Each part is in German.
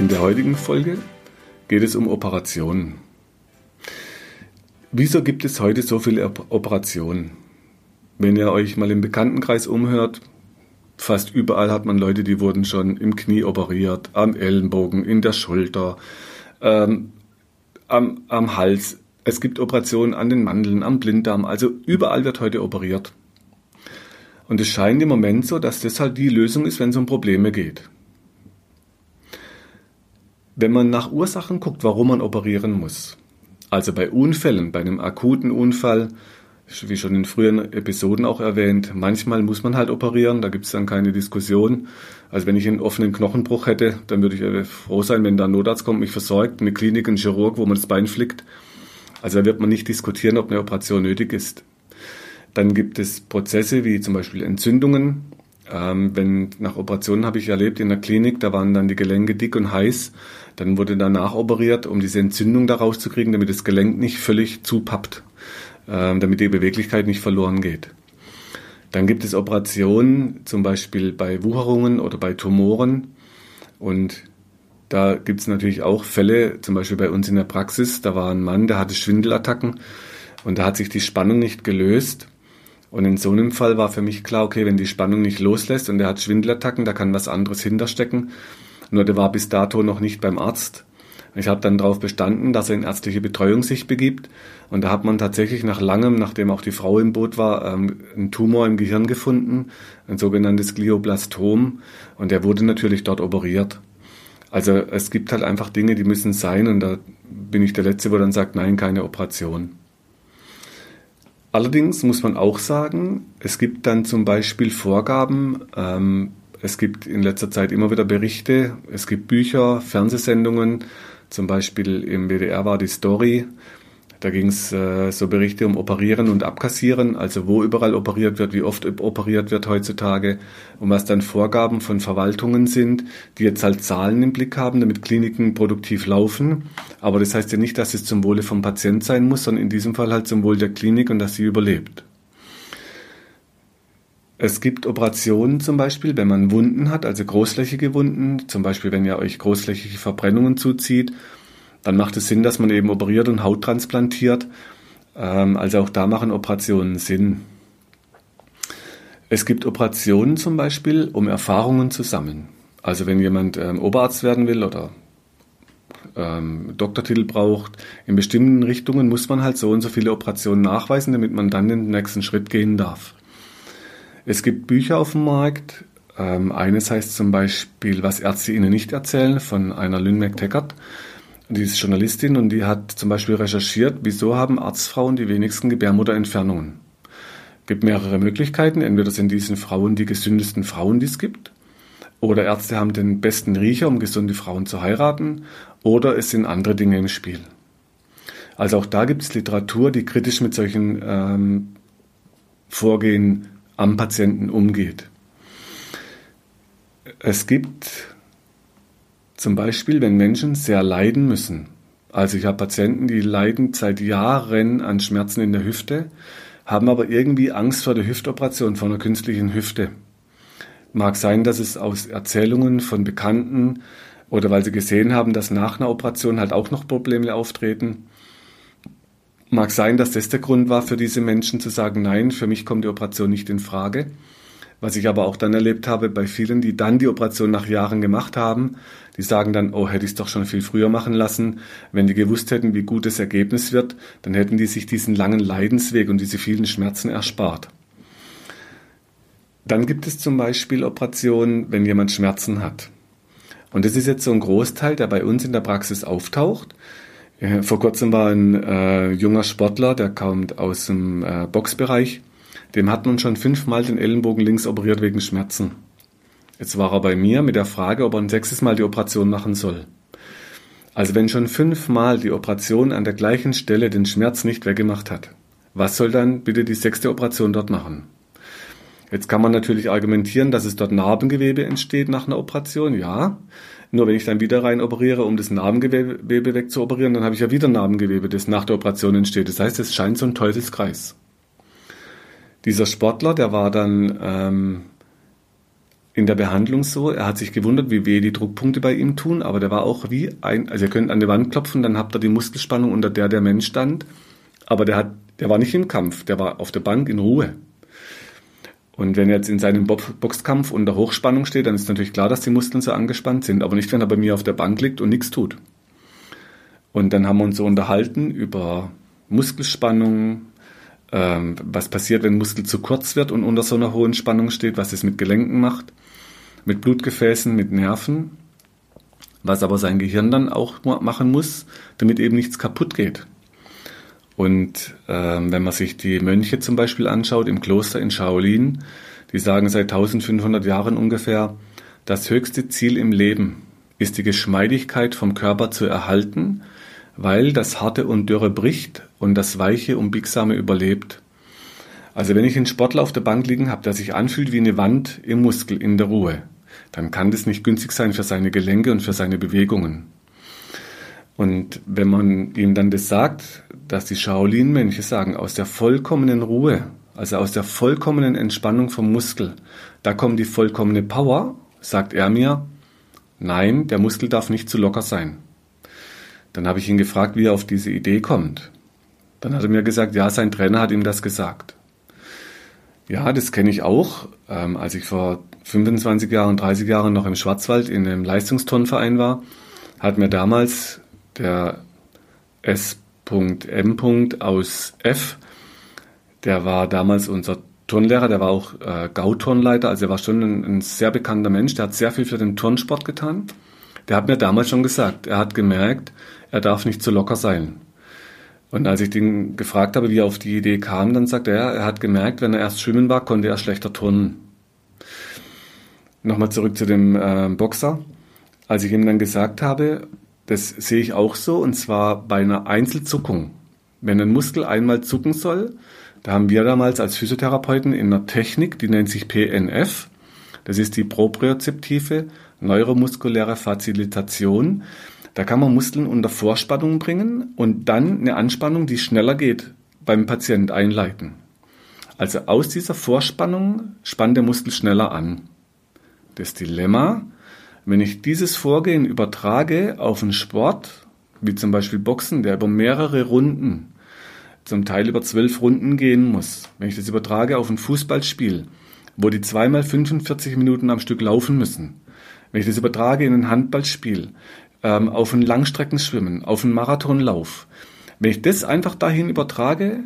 In der heutigen Folge geht es um Operationen. Wieso gibt es heute so viele Operationen? Wenn ihr euch mal im Bekanntenkreis umhört, fast überall hat man Leute, die wurden schon im Knie operiert, am Ellenbogen, in der Schulter, ähm, am, am Hals. Es gibt Operationen an den Mandeln, am Blinddarm, also überall wird heute operiert. Und es scheint im Moment so, dass das halt die Lösung ist, wenn es um Probleme geht. Wenn man nach Ursachen guckt, warum man operieren muss, also bei Unfällen, bei einem akuten Unfall, wie schon in früheren Episoden auch erwähnt, manchmal muss man halt operieren, da gibt es dann keine Diskussion. Also wenn ich einen offenen Knochenbruch hätte, dann würde ich froh sein, wenn da ein Notarzt kommt, mich versorgt, eine Klinik, ein Chirurg, wo man das Bein flickt. Also da wird man nicht diskutieren, ob eine Operation nötig ist. Dann gibt es Prozesse wie zum Beispiel Entzündungen. Ähm, wenn nach Operationen habe ich erlebt in der Klinik, da waren dann die Gelenke dick und heiß. Dann wurde danach operiert, um diese Entzündung da rauszukriegen, damit das Gelenk nicht völlig zupappt, äh, damit die Beweglichkeit nicht verloren geht. Dann gibt es Operationen, zum Beispiel bei Wucherungen oder bei Tumoren. Und da gibt es natürlich auch Fälle, zum Beispiel bei uns in der Praxis, da war ein Mann, der hatte Schwindelattacken und da hat sich die Spannung nicht gelöst. Und in so einem Fall war für mich klar, okay, wenn die Spannung nicht loslässt und er hat Schwindelattacken, da kann was anderes hinterstecken. Nur der war bis dato noch nicht beim Arzt. Ich habe dann darauf bestanden, dass er in ärztliche Betreuung sich begibt. Und da hat man tatsächlich nach langem, nachdem auch die Frau im Boot war, ähm, einen Tumor im Gehirn gefunden, ein sogenanntes Glioblastom. Und der wurde natürlich dort operiert. Also es gibt halt einfach Dinge, die müssen sein. Und da bin ich der Letzte, wo dann sagt, nein, keine Operation. Allerdings muss man auch sagen, es gibt dann zum Beispiel Vorgaben, ähm, es gibt in letzter Zeit immer wieder Berichte, es gibt Bücher, Fernsehsendungen, zum Beispiel im WDR war die Story, da ging es äh, so Berichte um Operieren und Abkassieren, also wo überall operiert wird, wie oft operiert wird heutzutage. Und was dann Vorgaben von Verwaltungen sind, die jetzt halt Zahlen im Blick haben, damit Kliniken produktiv laufen. Aber das heißt ja nicht, dass es zum Wohle vom Patient sein muss, sondern in diesem Fall halt zum Wohl der Klinik und dass sie überlebt. Es gibt Operationen zum Beispiel, wenn man Wunden hat, also großflächige Wunden, zum Beispiel wenn ihr euch großflächige Verbrennungen zuzieht, dann macht es Sinn, dass man eben operiert und Haut transplantiert. Ähm, also auch da machen Operationen Sinn. Es gibt Operationen zum Beispiel, um Erfahrungen zu sammeln. Also wenn jemand ähm, Oberarzt werden will oder ähm, Doktortitel braucht, in bestimmten Richtungen muss man halt so und so viele Operationen nachweisen, damit man dann den nächsten Schritt gehen darf. Es gibt Bücher auf dem Markt. Ähm, eines heißt zum Beispiel, was Ärzte Ihnen nicht erzählen, von einer Lynn McTaggart. Die ist Journalistin und die hat zum Beispiel recherchiert, wieso haben Arztfrauen die wenigsten Gebärmutterentfernungen. Es gibt mehrere Möglichkeiten. Entweder sind diese Frauen die gesündesten Frauen, die es gibt, oder Ärzte haben den besten Riecher, um gesunde Frauen zu heiraten, oder es sind andere Dinge im Spiel. Also auch da gibt es Literatur, die kritisch mit solchen ähm, Vorgehen am Patienten umgeht. Es gibt zum Beispiel, wenn Menschen sehr leiden müssen. Also ich habe Patienten, die leiden seit Jahren an Schmerzen in der Hüfte, haben aber irgendwie Angst vor der Hüftoperation, vor einer künstlichen Hüfte. Mag sein, dass es aus Erzählungen von Bekannten oder weil sie gesehen haben, dass nach einer Operation halt auch noch Probleme auftreten, Mag sein, dass das der Grund war für diese Menschen zu sagen, nein, für mich kommt die Operation nicht in Frage. Was ich aber auch dann erlebt habe bei vielen, die dann die Operation nach Jahren gemacht haben, die sagen dann, oh, hätte ich es doch schon viel früher machen lassen. Wenn die gewusst hätten, wie gut das Ergebnis wird, dann hätten die sich diesen langen Leidensweg und diese vielen Schmerzen erspart. Dann gibt es zum Beispiel Operationen, wenn jemand Schmerzen hat. Und das ist jetzt so ein Großteil, der bei uns in der Praxis auftaucht. Vor kurzem war ein äh, junger Sportler, der kommt aus dem äh, Boxbereich. Dem hat man schon fünfmal den Ellenbogen links operiert wegen Schmerzen. Jetzt war er bei mir mit der Frage, ob er ein sechstes Mal die Operation machen soll. Also wenn schon fünfmal die Operation an der gleichen Stelle den Schmerz nicht weggemacht hat, was soll dann bitte die sechste Operation dort machen? Jetzt kann man natürlich argumentieren, dass es dort Narbengewebe entsteht nach einer Operation, ja. Nur wenn ich dann wieder rein operiere, um das Narbengewebe wegzuoperieren, dann habe ich ja wieder Narbengewebe, das nach der Operation entsteht. Das heißt, es scheint so ein Teufelskreis. Dieser Sportler, der war dann ähm, in der Behandlung so, er hat sich gewundert, wie weh die Druckpunkte bei ihm tun, aber der war auch wie ein, also ihr könnt an die Wand klopfen, dann habt ihr die Muskelspannung, unter der der Mensch stand, aber der hat, der war nicht im Kampf, der war auf der Bank in Ruhe. Und wenn er jetzt in seinem Boxkampf unter Hochspannung steht, dann ist natürlich klar, dass die Muskeln so angespannt sind, aber nicht, wenn er bei mir auf der Bank liegt und nichts tut. Und dann haben wir uns so unterhalten über Muskelspannung, ähm, was passiert, wenn Muskel zu kurz wird und unter so einer hohen Spannung steht, was es mit Gelenken macht, mit Blutgefäßen, mit Nerven, was aber sein Gehirn dann auch machen muss, damit eben nichts kaputt geht. Und ähm, wenn man sich die Mönche zum Beispiel anschaut im Kloster in Shaolin, die sagen seit 1500 Jahren ungefähr, das höchste Ziel im Leben ist die Geschmeidigkeit vom Körper zu erhalten, weil das Harte und Dürre bricht und das Weiche und Biegsame überlebt. Also wenn ich einen Sportler auf der Bank liegen habe, der sich anfühlt wie eine Wand im Muskel in der Ruhe, dann kann das nicht günstig sein für seine Gelenke und für seine Bewegungen. Und wenn man ihm dann das sagt, dass die Shaolin-Mönche sagen, aus der vollkommenen Ruhe, also aus der vollkommenen Entspannung vom Muskel, da kommt die vollkommene Power, sagt er mir, nein, der Muskel darf nicht zu locker sein. Dann habe ich ihn gefragt, wie er auf diese Idee kommt. Dann hat er mir gesagt, ja, sein Trainer hat ihm das gesagt. Ja, das kenne ich auch. Ähm, als ich vor 25 Jahren, 30 Jahren noch im Schwarzwald in einem Leistungsturnverein war, hat mir damals der S.M. aus F, der war damals unser Turnlehrer, der war auch äh, Gauturnleiter, also er war schon ein, ein, sehr bekannter Mensch, der hat sehr viel für den Turnsport getan. Der hat mir damals schon gesagt, er hat gemerkt, er darf nicht zu locker sein. Und als ich den gefragt habe, wie er auf die Idee kam, dann sagte er, er hat gemerkt, wenn er erst schwimmen war, konnte er schlechter turnen. Nochmal zurück zu dem äh, Boxer. Als ich ihm dann gesagt habe, das sehe ich auch so, und zwar bei einer Einzelzuckung. Wenn ein Muskel einmal zucken soll, da haben wir damals als Physiotherapeuten in einer Technik, die nennt sich PNF, das ist die propriozeptive neuromuskuläre Facilitation. Da kann man Muskeln unter Vorspannung bringen und dann eine Anspannung, die schneller geht, beim Patient einleiten. Also aus dieser Vorspannung spannt der Muskel schneller an. Das Dilemma, wenn ich dieses Vorgehen übertrage auf einen Sport, wie zum Beispiel Boxen, der über mehrere Runden, zum Teil über zwölf Runden gehen muss, wenn ich das übertrage auf ein Fußballspiel, wo die zweimal 45 Minuten am Stück laufen müssen, wenn ich das übertrage in ein Handballspiel, ähm, auf ein Langstreckenschwimmen, auf einen Marathonlauf, wenn ich das einfach dahin übertrage,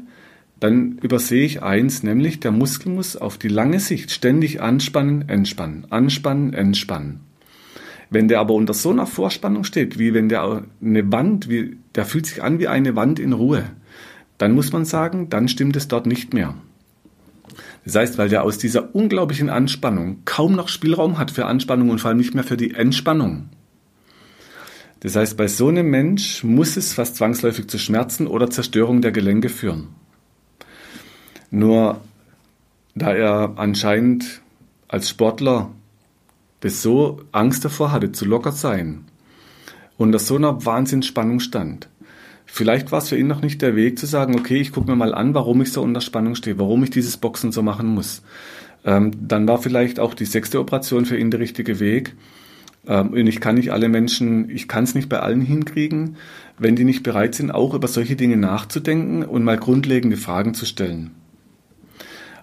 dann übersehe ich eins, nämlich der Muskel muss auf die lange Sicht ständig anspannen, entspannen, anspannen, entspannen. Wenn der aber unter so einer Vorspannung steht, wie wenn der eine Wand, wie, der fühlt sich an wie eine Wand in Ruhe, dann muss man sagen, dann stimmt es dort nicht mehr. Das heißt, weil der aus dieser unglaublichen Anspannung kaum noch Spielraum hat für Anspannung und vor allem nicht mehr für die Entspannung. Das heißt, bei so einem Mensch muss es fast zwangsläufig zu Schmerzen oder Zerstörung der Gelenke führen. Nur da er anscheinend als Sportler das so Angst davor hatte, zu locker sein und dass so einer Wahnsinnsspannung stand. Vielleicht war es für ihn noch nicht der Weg zu sagen, okay, ich gucke mir mal an, warum ich so unter Spannung stehe, warum ich dieses Boxen so machen muss. Ähm, dann war vielleicht auch die sechste Operation für ihn der richtige Weg. Ähm, und ich kann nicht alle Menschen, ich kann es nicht bei allen hinkriegen, wenn die nicht bereit sind, auch über solche Dinge nachzudenken und mal grundlegende Fragen zu stellen.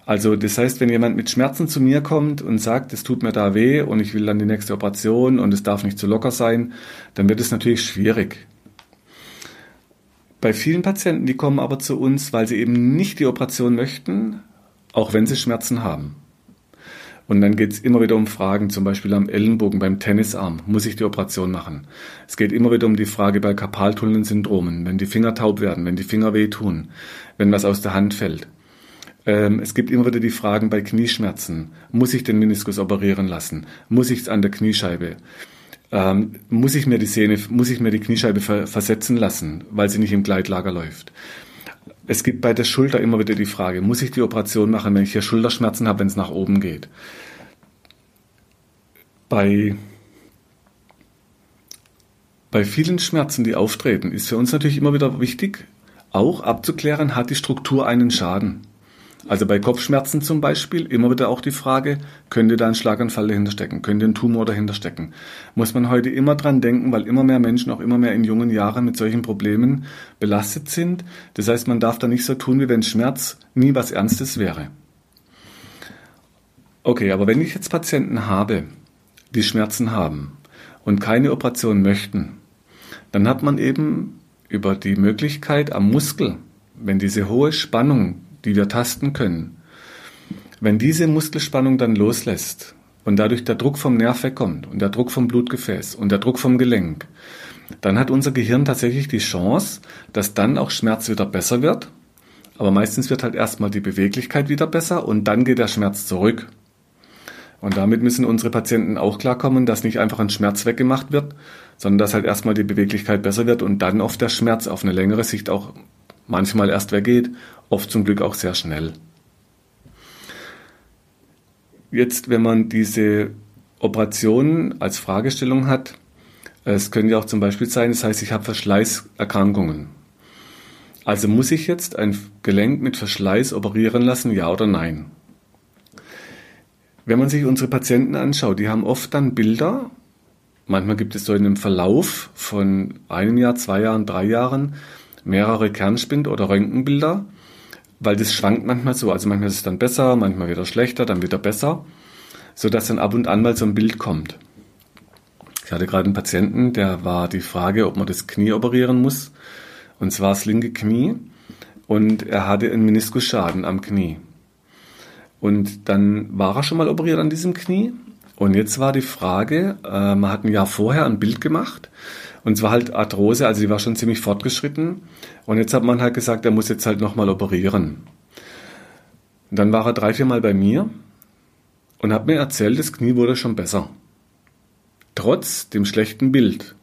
Also das heißt, wenn jemand mit Schmerzen zu mir kommt und sagt, es tut mir da weh und ich will dann die nächste Operation und es darf nicht zu locker sein, dann wird es natürlich schwierig. Bei vielen Patienten, die kommen aber zu uns, weil sie eben nicht die Operation möchten, auch wenn sie Schmerzen haben. Und dann geht es immer wieder um Fragen, zum Beispiel am Ellenbogen, beim Tennisarm, muss ich die Operation machen? Es geht immer wieder um die Frage bei Karpaltunnelsyndromen, wenn die Finger taub werden, wenn die Finger wehtun, wenn was aus der Hand fällt. Ähm, es gibt immer wieder die Fragen bei Knieschmerzen. Muss ich den Meniskus operieren lassen? Muss ich es an der Kniescheibe? ähm, muss ich mir die Sehne, muss ich mir die Kniescheibe ver versetzen lassen, weil sie nicht im Gleitlager läuft. Es gibt bei der Schulter immer wieder die Frage, muss ich die Operation machen, wenn ich hier Schulterschmerzen habe, wenn es nach oben geht? Bei, bei vielen Schmerzen, die auftreten, ist für uns natürlich immer wieder wichtig, auch abzuklären, hat die Struktur einen Schaden? Also bei Kopfschmerzen zum Beispiel immer wieder auch die Frage, könnte da ein Schlaganfall dahinter stecken, könnte ein Tumor dahinter stecken. Muss man heute immer dran denken, weil immer mehr Menschen auch immer mehr in jungen Jahren mit solchen Problemen belastet sind. Das heißt, man darf da nicht so tun, wie wenn Schmerz nie was Ernstes wäre. Okay, aber wenn ich jetzt Patienten habe, die Schmerzen haben und keine Operation möchten, dann hat man eben über die Möglichkeit am Muskel, wenn diese hohe Spannung die wir tasten können. Wenn diese Muskelspannung dann loslässt und dadurch der Druck vom Nerv wegkommt und der Druck vom Blutgefäß und der Druck vom Gelenk, dann hat unser Gehirn tatsächlich die Chance, dass dann auch Schmerz wieder besser wird. Aber meistens wird halt erstmal die Beweglichkeit wieder besser und dann geht der Schmerz zurück. Und damit müssen unsere Patienten auch klarkommen, dass nicht einfach ein Schmerz weggemacht wird, sondern dass halt erstmal die Beweglichkeit besser wird und dann oft der Schmerz auf eine längere Sicht auch manchmal erst weggeht, oft zum Glück auch sehr schnell. Jetzt, wenn man diese Operation als Fragestellung hat, es können ja auch zum Beispiel sein, das heißt, ich habe Verschleißerkrankungen. Also muss ich jetzt ein Gelenk mit Verschleiß operieren lassen, ja oder nein? Wenn man sich unsere Patienten anschaut, die haben oft dann Bilder, manchmal gibt es so in einem Verlauf von einem Jahr, zwei Jahren, drei Jahren, mehrere Kernspind- oder Röntgenbilder, weil das schwankt manchmal so. Also manchmal ist es dann besser, manchmal wieder schlechter, dann wieder besser, so dass dann ab und an mal so ein Bild kommt. Ich hatte gerade einen Patienten, der war die Frage, ob man das Knie operieren muss. Und zwar das linke Knie. Und er hatte einen Meniskusschaden am Knie. Und dann war er schon mal operiert an diesem Knie. Und jetzt war die Frage, äh, man hat ein Jahr vorher ein Bild gemacht und zwar halt Arthrose, also die war schon ziemlich fortgeschritten. Und jetzt hat man halt gesagt, er muss jetzt halt nochmal operieren. Und dann war er drei, vier Mal bei mir und hat mir erzählt, das Knie wurde schon besser. Trotz dem schlechten Bild.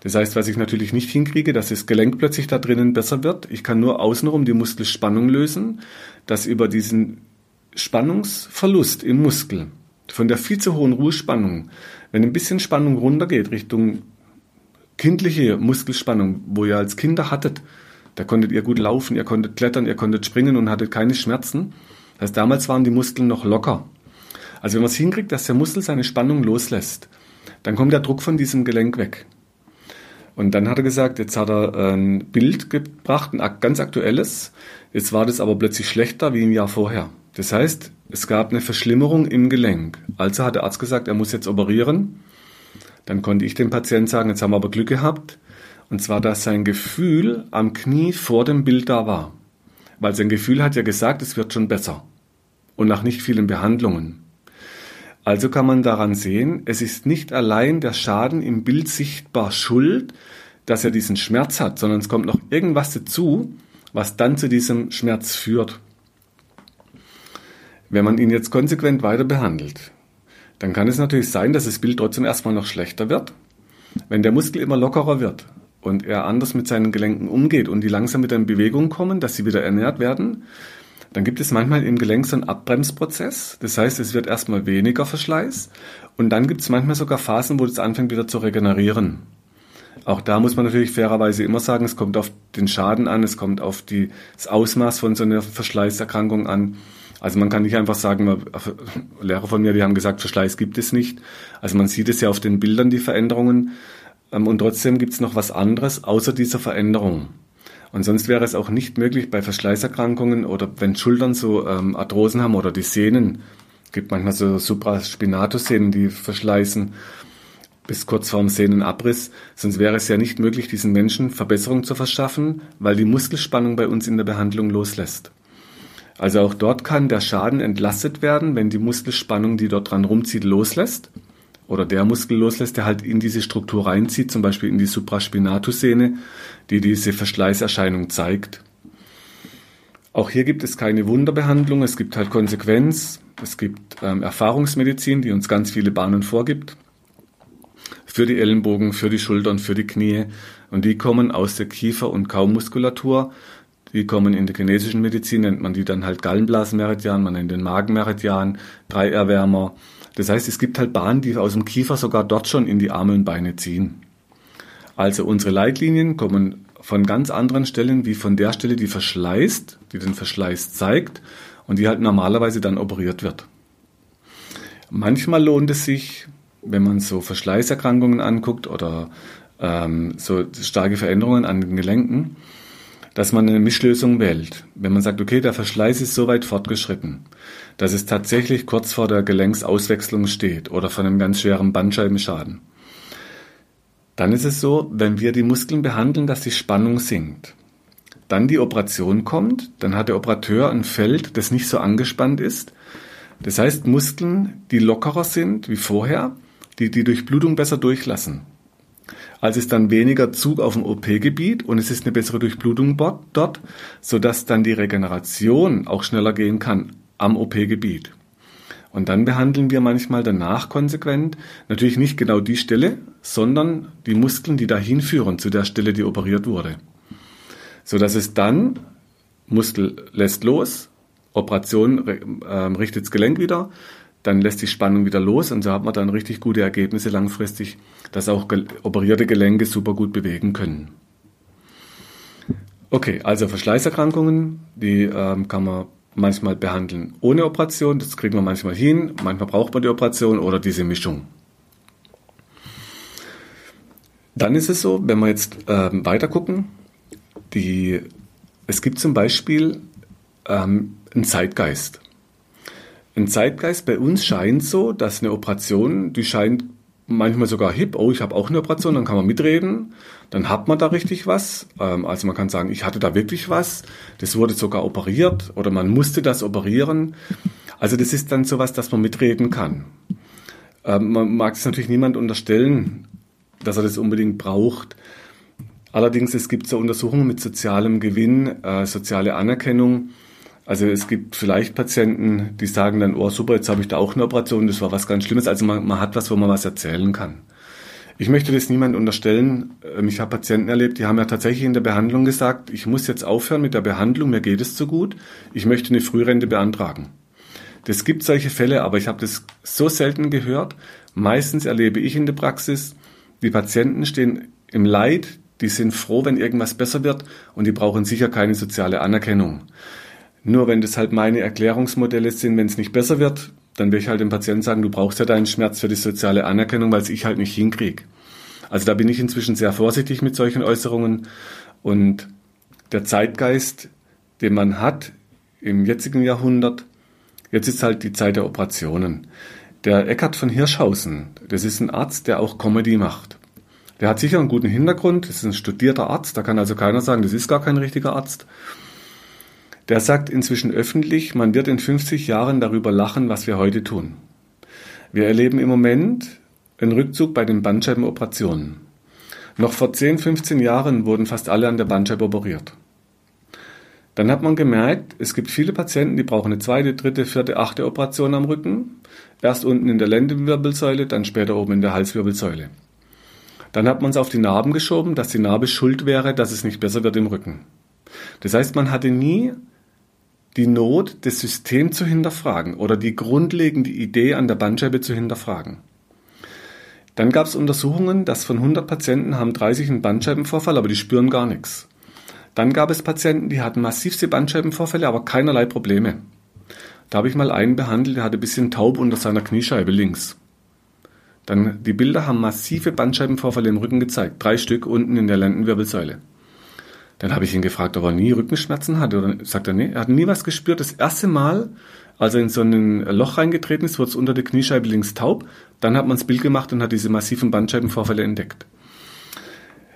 Das heißt, was ich natürlich nicht hinkriege, dass das Gelenk plötzlich da drinnen besser wird. Ich kann nur außenrum die Muskelspannung lösen, dass über diesen Spannungsverlust im Muskel, von der viel zu hohen Ruhespannung, wenn ein bisschen Spannung runtergeht Richtung kindliche Muskelspannung, wo ihr als Kinder hattet, da konntet ihr gut laufen, ihr konntet klettern, ihr konntet springen und hattet keine Schmerzen. Das heißt, damals waren die Muskeln noch locker. Also wenn man es hinkriegt, dass der Muskel seine Spannung loslässt, dann kommt der Druck von diesem Gelenk weg. Und dann hat er gesagt, jetzt hat er ein Bild gebracht, ein ganz aktuelles. Jetzt war das aber plötzlich schlechter wie ein Jahr vorher. Das heißt, es gab eine Verschlimmerung im Gelenk. Also hat der Arzt gesagt, er muss jetzt operieren. Dann konnte ich dem Patienten sagen, jetzt haben wir aber Glück gehabt. Und zwar, dass sein Gefühl am Knie vor dem Bild da war. Weil sein Gefühl hat ja gesagt, es wird schon besser. Und nach nicht vielen Behandlungen. Also kann man daran sehen, es ist nicht allein der Schaden im Bild sichtbar schuld, dass er diesen Schmerz hat, sondern es kommt noch irgendwas dazu, was dann zu diesem Schmerz führt. Wenn man ihn jetzt konsequent weiter behandelt, dann kann es natürlich sein, dass das Bild trotzdem erstmal noch schlechter wird. Wenn der Muskel immer lockerer wird und er anders mit seinen Gelenken umgeht und die langsam wieder in Bewegung kommen, dass sie wieder ernährt werden, dann gibt es manchmal im Gelenk so einen Abbremsprozess. Das heißt, es wird erstmal weniger Verschleiß und dann gibt es manchmal sogar Phasen, wo es anfängt wieder zu regenerieren. Auch da muss man natürlich fairerweise immer sagen, es kommt auf den Schaden an, es kommt auf die, das Ausmaß von so einer Verschleißerkrankung an. Also man kann nicht einfach sagen, Lehrer von mir, die haben gesagt, Verschleiß gibt es nicht. Also man sieht es ja auf den Bildern, die Veränderungen. Ähm, und trotzdem gibt es noch was anderes außer dieser Veränderung. Und sonst wäre es auch nicht möglich bei Verschleißerkrankungen oder wenn Schultern so ähm, Arthrosen haben oder die Sehnen. Gibt manchmal so Supraspinatus-Sehnen, die verschleißen bis kurz vorm Sehnenabriss. Sonst wäre es ja nicht möglich, diesen Menschen Verbesserung zu verschaffen, weil die Muskelspannung bei uns in der Behandlung loslässt. Also auch dort kann der Schaden entlastet werden, wenn die Muskelspannung, die dort dran rumzieht, loslässt. Oder der Muskel loslässt, der halt in diese Struktur reinzieht, zum Beispiel in die Supraspinatus-Sehne, die diese Verschleißerscheinung zeigt. Auch hier gibt es keine Wunderbehandlung, es gibt halt Konsequenz, es gibt ähm, Erfahrungsmedizin, die uns ganz viele Bahnen vorgibt. für die Ellenbogen, für die Schultern, für die Knie. Und die kommen aus der Kiefer- und Kaumuskulatur. Die kommen in der chinesischen Medizin, nennt man die dann halt Gallenblasenmeridian, man nennt den Magenmeridian, Dreierwärmer. Das heißt, es gibt halt Bahnen, die aus dem Kiefer sogar dort schon in die Arme und Beine ziehen. Also unsere Leitlinien kommen von ganz anderen Stellen wie von der Stelle, die verschleißt, die den Verschleiß zeigt und die halt normalerweise dann operiert wird. Manchmal lohnt es sich, wenn man so Verschleißerkrankungen anguckt oder ähm, so starke Veränderungen an den Gelenken, dass man eine Mischlösung wählt. Wenn man sagt, okay, der Verschleiß ist so weit fortgeschritten, dass es tatsächlich kurz vor der Gelenksauswechslung steht oder von einem ganz schweren Bandscheibenschaden, dann ist es so, wenn wir die Muskeln behandeln, dass die Spannung sinkt. Dann die Operation kommt, dann hat der Operateur ein Feld, das nicht so angespannt ist. Das heißt, Muskeln, die lockerer sind wie vorher, die die Durchblutung besser durchlassen. Also ist dann weniger Zug auf dem OP-Gebiet und es ist eine bessere Durchblutung dort, sodass dann die Regeneration auch schneller gehen kann am OP-Gebiet. Und dann behandeln wir manchmal danach konsequent natürlich nicht genau die Stelle, sondern die Muskeln, die dahin führen zu der Stelle, die operiert wurde. So dass es dann Muskel lässt los, Operation äh, richtet das Gelenk wieder, dann lässt die Spannung wieder los und so hat man dann richtig gute Ergebnisse langfristig, dass auch operierte Gelenke super gut bewegen können. Okay, also Verschleißerkrankungen, die ähm, kann man manchmal behandeln ohne Operation, das kriegen wir manchmal hin, manchmal braucht man die Operation oder diese Mischung. Dann ist es so, wenn wir jetzt ähm, weiter gucken, die, es gibt zum Beispiel ähm, einen Zeitgeist. Ein Zeitgeist bei uns scheint so, dass eine Operation, die scheint manchmal sogar hip, oh, ich habe auch eine Operation, dann kann man mitreden, dann hat man da richtig was. Ähm, also man kann sagen, ich hatte da wirklich was, das wurde sogar operiert oder man musste das operieren. Also das ist dann sowas, dass man mitreden kann. Ähm, man mag es natürlich niemand unterstellen, dass er das unbedingt braucht. Allerdings, es gibt so Untersuchungen mit sozialem Gewinn, äh, soziale Anerkennung. Also es gibt vielleicht Patienten, die sagen dann, oh super, jetzt habe ich da auch eine Operation, das war was ganz Schlimmes. Also man, man hat was, wo man was erzählen kann. Ich möchte das niemand unterstellen. Ähm, ich habe Patienten erlebt, die haben ja tatsächlich in der Behandlung gesagt, ich muss jetzt aufhören mit der Behandlung, mir geht es zu gut, ich möchte eine Frührente beantragen. Das gibt solche Fälle, aber ich habe das so selten gehört. Meistens erlebe ich in der Praxis, die Patienten stehen im Leid, die sind froh, wenn irgendwas besser wird und die brauchen sicher keine soziale Anerkennung. Nur wenn das halt meine Erklärungsmodelle sind, wenn es nicht besser wird, dann will ich halt dem Patienten sagen, du brauchst ja deinen Schmerz für die soziale Anerkennung, weil es ich halt nicht hinkriege. Also da bin ich inzwischen sehr vorsichtig mit solchen Äußerungen und der Zeitgeist, den man hat im jetzigen Jahrhundert, jetzt ist halt die Zeit der Operationen. Der Eckhard von Hirschhausen, das ist ein Arzt, der auch Comedy macht. Der hat sicher einen guten Hintergrund, das ist ein studierter Arzt, da kann also keiner sagen, das ist gar kein richtiger Arzt. Der sagt inzwischen öffentlich, man wird in 50 Jahren darüber lachen, was wir heute tun. Wir erleben im Moment einen Rückzug bei den Bandscheibenoperationen. Noch vor 10, 15 Jahren wurden fast alle an der Bandscheibe operiert. Dann hat man gemerkt, es gibt viele Patienten, die brauchen eine zweite, dritte, vierte, achte Operation am Rücken. Erst unten in der Lendenwirbelsäule, dann später oben in der Halswirbelsäule. Dann hat man es auf die Narben geschoben, dass die Narbe schuld wäre, dass es nicht besser wird im Rücken. Das heißt, man hatte nie die Not, das System zu hinterfragen oder die grundlegende Idee an der Bandscheibe zu hinterfragen. Dann gab es Untersuchungen, dass von 100 Patienten haben 30 einen Bandscheibenvorfall, aber die spüren gar nichts. Dann gab es Patienten, die hatten massivste Bandscheibenvorfälle, aber keinerlei Probleme. Da habe ich mal einen behandelt, der hatte ein bisschen taub unter seiner Kniescheibe links. Dann die Bilder haben massive Bandscheibenvorfälle im Rücken gezeigt, drei Stück unten in der Lendenwirbelsäule. Dann habe ich ihn gefragt, ob er nie Rückenschmerzen hatte. Oder sagt er, nee, er hat nie was gespürt. Das erste Mal, als er in so ein Loch reingetreten ist, wurde es unter der Kniescheibe links taub. Dann hat man das Bild gemacht und hat diese massiven Bandscheibenvorfälle entdeckt.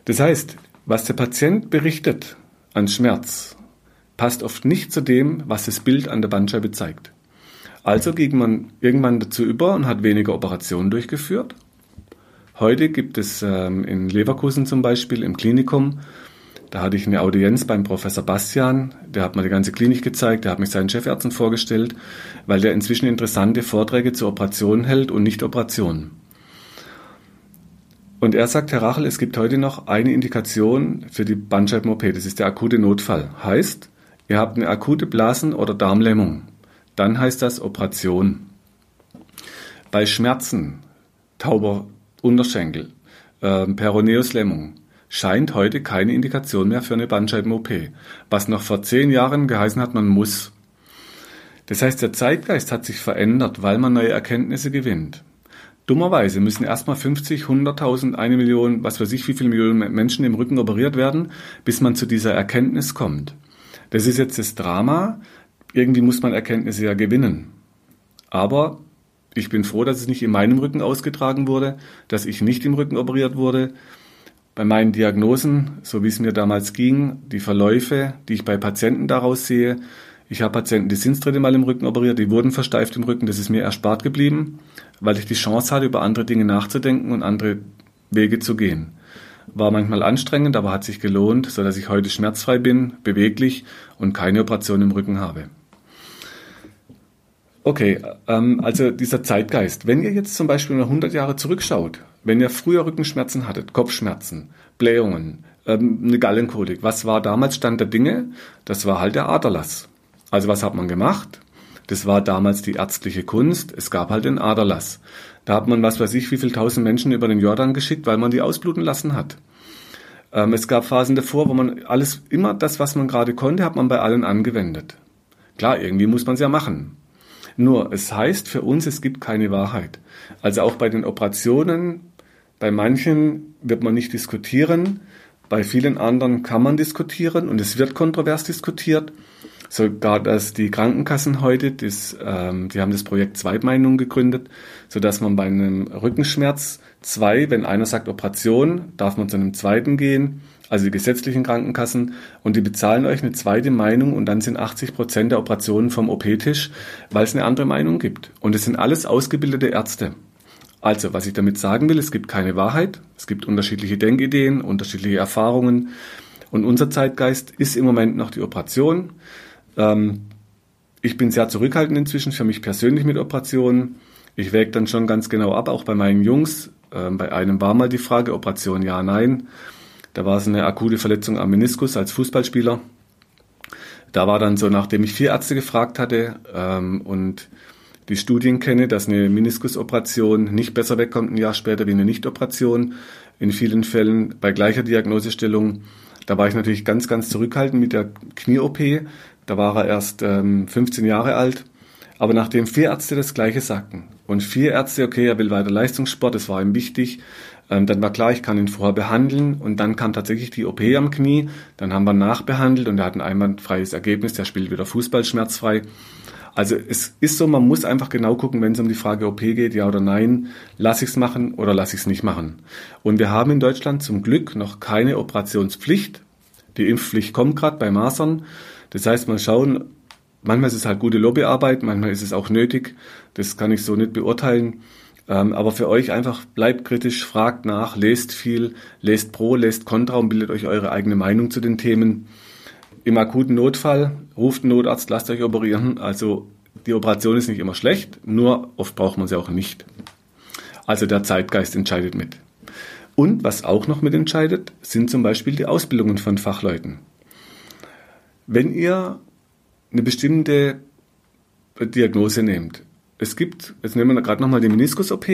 Das heißt, was der Patient berichtet an Schmerz, passt oft nicht zu dem, was das Bild an der Bandscheibe zeigt. Also ging man irgendwann dazu über und hat weniger Operationen durchgeführt. Heute gibt es ähm, in Leverkusen zum Beispiel im Klinikum da hatte ich eine Audienz beim Professor Bastian, der hat mir die ganze Klinik gezeigt, der hat mich seinen Chefärzten vorgestellt, weil der inzwischen interessante Vorträge zur Operation hält und nicht Operationen. Und er sagt, Herr Rachel, es gibt heute noch eine Indikation für die Bandscheiben-OP. Das ist der akute Notfall. Heißt, ihr habt eine akute Blasen- oder Darmlähmung. Dann heißt das Operation. Bei Schmerzen, tauber Unterschenkel, äh, Peroneuslähmung, scheint heute keine Indikation mehr für eine Bandscheiben-OP. Was noch vor zehn Jahren geheißen hat, man muss. Das heißt, der Zeitgeist hat sich verändert, weil man neue Erkenntnisse gewinnt. Dummerweise müssen erstmal 50, 100.000, eine Million, was weiß ich, wie viele Millionen Menschen im Rücken operiert werden, bis man zu dieser Erkenntnis kommt. Das ist jetzt das Drama. Irgendwie muss man Erkenntnisse ja gewinnen. Aber ich bin froh, dass es nicht in meinem Rücken ausgetragen wurde, dass ich nicht im Rücken operiert wurde. Bei meinen Diagnosen, so wie es mir damals ging, die Verläufe, die ich bei Patienten daraus sehe, ich habe Patienten, die sind das dritte Mal im Rücken operiert, die wurden versteift im Rücken, das ist mir erspart geblieben, weil ich die Chance hatte, über andere Dinge nachzudenken und andere Wege zu gehen. War manchmal anstrengend, aber hat sich gelohnt, so dass ich heute schmerzfrei bin, beweglich und keine Operation im Rücken habe. Okay, ähm, also dieser Zeitgeist. Wenn ihr jetzt zum Beispiel noch 100 Jahre zurückschaut, wenn ihr früher Rückenschmerzen hattet, Kopfschmerzen, Blähungen, ähm, eine Gallenkolik, was war damals Stand der Dinge? Das war halt der Aderlass. Also was hat man gemacht? Das war damals die ärztliche Kunst. Es gab halt den Aderlass. Da hat man, was weiß ich, wie viele tausend Menschen über den Jordan geschickt, weil man die ausbluten lassen hat. Ähm, es gab Phasen davor, wo man alles, immer das, was man gerade konnte, hat man bei allen angewendet. Klar, irgendwie muss man es ja machen. Nur, es heißt für uns, es gibt keine Wahrheit. Also auch bei den Operationen, bei manchen wird man nicht diskutieren, bei vielen anderen kann man diskutieren und es wird kontrovers diskutiert sogar dass die Krankenkassen heute, das, ähm, die haben das Projekt Zweitmeinung gegründet, so dass man bei einem Rückenschmerz zwei, wenn einer sagt Operation, darf man zu einem zweiten gehen, also die gesetzlichen Krankenkassen, und die bezahlen euch eine zweite Meinung und dann sind 80 Prozent der Operationen vom OP-Tisch, weil es eine andere Meinung gibt. Und es sind alles ausgebildete Ärzte. Also, was ich damit sagen will, es gibt keine Wahrheit, es gibt unterschiedliche Denkideen, unterschiedliche Erfahrungen. Und unser Zeitgeist ist im Moment noch die Operation. Ähm, ich bin sehr zurückhaltend inzwischen für mich persönlich mit Operationen. Ich wäge dann schon ganz genau ab, auch bei meinen Jungs. Ähm, bei einem war mal die Frage, Operation ja, nein. Da war es eine akute Verletzung am Meniskus als Fußballspieler. Da war dann so, nachdem ich vier Ärzte gefragt hatte ähm, und die Studien kenne, dass eine Meniskusoperation nicht besser wegkommt ein Jahr später wie eine Nichtoperation. In vielen Fällen bei gleicher Diagnosestellung. Da war ich natürlich ganz, ganz zurückhaltend mit der Knie-OP, da war er erst ähm, 15 Jahre alt. Aber nachdem vier Ärzte das Gleiche sagten und vier Ärzte, okay, er will weiter Leistungssport, das war ihm wichtig, ähm, dann war klar, ich kann ihn vorher behandeln und dann kam tatsächlich die OP am Knie, dann haben wir nachbehandelt und er hat ein einwandfreies Ergebnis, der spielt wieder Fußball schmerzfrei. Also es ist so, man muss einfach genau gucken, wenn es um die Frage OP geht, ja oder nein, lasse ich es machen oder lasse ich es nicht machen. Und wir haben in Deutschland zum Glück noch keine Operationspflicht. Die Impfpflicht kommt gerade bei Masern. Das heißt, mal schauen, manchmal ist es halt gute Lobbyarbeit, manchmal ist es auch nötig. Das kann ich so nicht beurteilen. Ähm, aber für euch einfach bleibt kritisch, fragt nach, lest viel, lest pro, lest contra und bildet euch eure eigene Meinung zu den Themen. Im akuten Notfall ruft einen Notarzt, lasst euch operieren. Also die Operation ist nicht immer schlecht, nur oft braucht man sie auch nicht. Also der Zeitgeist entscheidet mit. Und was auch noch mitentscheidet, sind zum Beispiel die Ausbildungen von Fachleuten. Wenn ihr eine bestimmte Diagnose nehmt, es gibt, jetzt nehmen wir gerade nochmal die Meniskus-OP,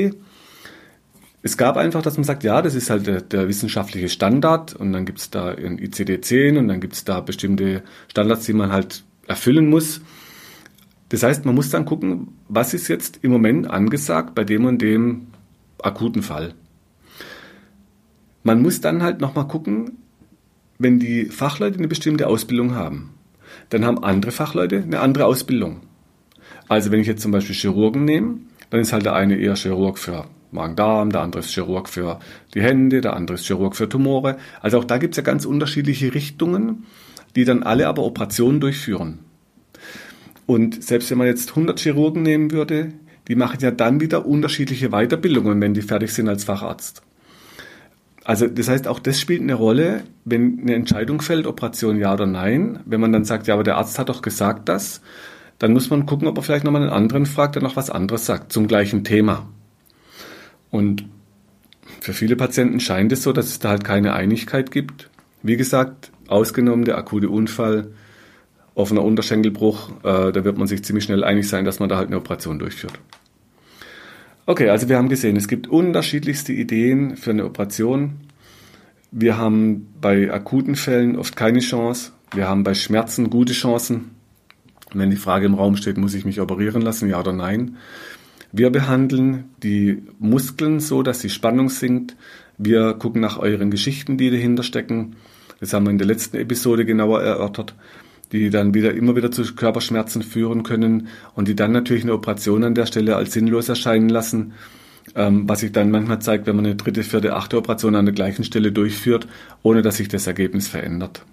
es gab einfach, dass man sagt, ja, das ist halt der, der wissenschaftliche Standard und dann gibt es da ein ICD-10 und dann gibt es da bestimmte Standards, die man halt erfüllen muss. Das heißt, man muss dann gucken, was ist jetzt im Moment angesagt bei dem und dem akuten Fall. Man muss dann halt nochmal gucken, wenn die Fachleute eine bestimmte Ausbildung haben, dann haben andere Fachleute eine andere Ausbildung. Also wenn ich jetzt zum Beispiel Chirurgen nehme, dann ist halt der eine eher Chirurg für Magen-Darm, der andere ist Chirurg für die Hände, der andere ist Chirurg für Tumore. Also auch da gibt es ja ganz unterschiedliche Richtungen, die dann alle aber Operationen durchführen. Und selbst wenn man jetzt 100 Chirurgen nehmen würde, die machen ja dann wieder unterschiedliche Weiterbildungen, wenn die fertig sind als Facharzt. Also das heißt, auch das spielt eine Rolle, wenn eine Entscheidung fällt, Operation ja oder nein. Wenn man dann sagt, ja, aber der Arzt hat doch gesagt das, dann muss man gucken, ob er vielleicht nochmal einen anderen fragt, der noch was anderes sagt zum gleichen Thema. Und für viele Patienten scheint es so, dass es da halt keine Einigkeit gibt. Wie gesagt, ausgenommen der akute Unfall, offener Unterschenkelbruch, äh, da wird man sich ziemlich schnell einig sein, dass man da halt eine Operation durchführt. Okay, also wir haben gesehen, es gibt unterschiedlichste Ideen für eine Operation. Wir haben bei akuten Fällen oft keine Chance. Wir haben bei Schmerzen gute Chancen. Wenn die Frage im Raum steht, muss ich mich operieren lassen, ja oder nein? Wir behandeln die Muskeln so, dass die Spannung sinkt. Wir gucken nach euren Geschichten, die dahinter stecken. Das haben wir in der letzten Episode genauer erörtert, die dann wieder immer wieder zu Körperschmerzen führen können und die dann natürlich eine Operation an der Stelle als sinnlos erscheinen lassen, ähm, was sich dann manchmal zeigt, wenn man eine dritte, vierte, achte Operation an der gleichen Stelle durchführt, ohne dass sich das Ergebnis verändert.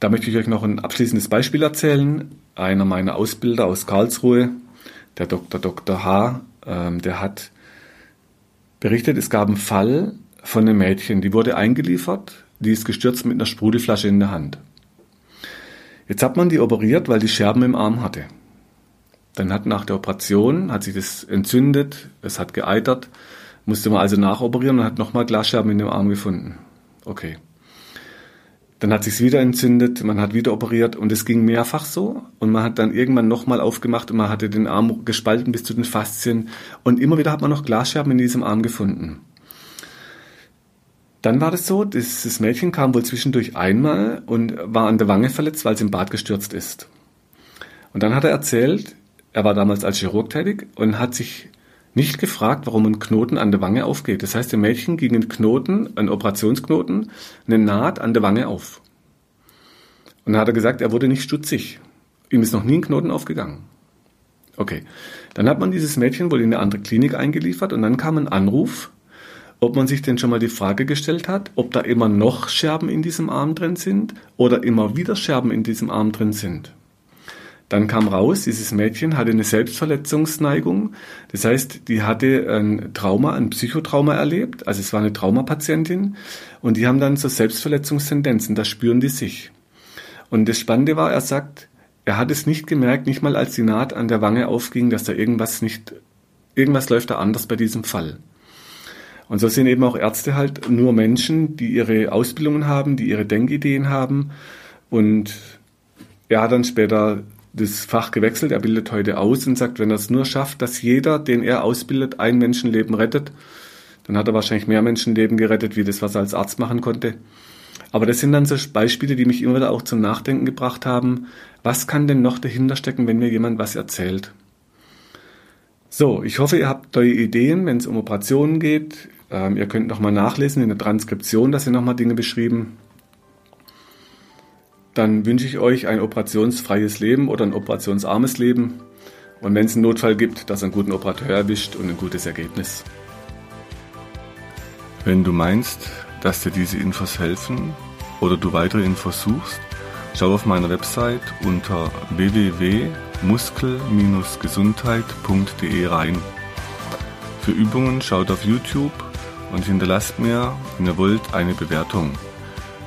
Da möchte ich euch noch ein abschließendes Beispiel erzählen. Einer meiner Ausbilder aus Karlsruhe, der Dr. Dr. H., ähm, der hat berichtet, es gab einen Fall von einem Mädchen, die wurde eingeliefert, die ist gestürzt mit einer Sprudelflasche in der Hand. Jetzt hat man die operiert, weil die Scherben im Arm hatte. Dann hat nach der Operation, hat sich das entzündet, es hat geeitert, musste man also nachoperieren und hat nochmal Glasscherben in dem Arm gefunden. Okay. Dann hat sich's wieder entzündet, man hat wieder operiert und es ging mehrfach so und man hat dann irgendwann nochmal aufgemacht und man hatte den Arm gespalten bis zu den Faszien und immer wieder hat man noch Glasscherben in diesem Arm gefunden. Dann war das so, dieses Mädchen kam wohl zwischendurch einmal und war an der Wange verletzt, weil sie im Bad gestürzt ist. Und dann hat er erzählt, er war damals als Chirurg tätig und hat sich nicht gefragt, warum ein Knoten an der Wange aufgeht. Das heißt, dem Mädchen ging ein Knoten, ein Operationsknoten, eine Naht an der Wange auf. Und dann hat er gesagt, er wurde nicht stutzig. Ihm ist noch nie ein Knoten aufgegangen. Okay. Dann hat man dieses Mädchen wohl in eine andere Klinik eingeliefert und dann kam ein Anruf, ob man sich denn schon mal die Frage gestellt hat, ob da immer noch Scherben in diesem Arm drin sind oder immer wieder Scherben in diesem Arm drin sind. Dann kam raus, dieses Mädchen hatte eine Selbstverletzungsneigung. Das heißt, die hatte ein Trauma, ein Psychotrauma erlebt. Also es war eine Traumapatientin. Und die haben dann so Selbstverletzungstendenzen. Da spüren die sich. Und das Spannende war, er sagt, er hat es nicht gemerkt, nicht mal als die Naht an der Wange aufging, dass da irgendwas nicht, irgendwas läuft da anders bei diesem Fall. Und so sind eben auch Ärzte halt nur Menschen, die ihre Ausbildungen haben, die ihre Denkideen haben. Und er hat dann später das Fach gewechselt. Er bildet heute aus und sagt, wenn er es nur schafft, dass jeder, den er ausbildet, ein Menschenleben rettet, dann hat er wahrscheinlich mehr Menschenleben gerettet, wie das, was er als Arzt machen konnte. Aber das sind dann so Beispiele, die mich immer wieder auch zum Nachdenken gebracht haben. Was kann denn noch dahinter stecken, wenn mir jemand was erzählt? So, ich hoffe, ihr habt neue Ideen, wenn es um Operationen geht. Ähm, ihr könnt nochmal nachlesen in der Transkription, dass ihr nochmal Dinge beschrieben dann wünsche ich euch ein operationsfreies Leben oder ein operationsarmes Leben. Und wenn es einen Notfall gibt, dass ihr einen guten Operateur erwischt und ein gutes Ergebnis. Wenn du meinst, dass dir diese Infos helfen oder du weitere Infos suchst, schau auf meiner Website unter www.muskel-gesundheit.de rein. Für Übungen schaut auf YouTube und hinterlasst mir, wenn ihr wollt, eine Bewertung.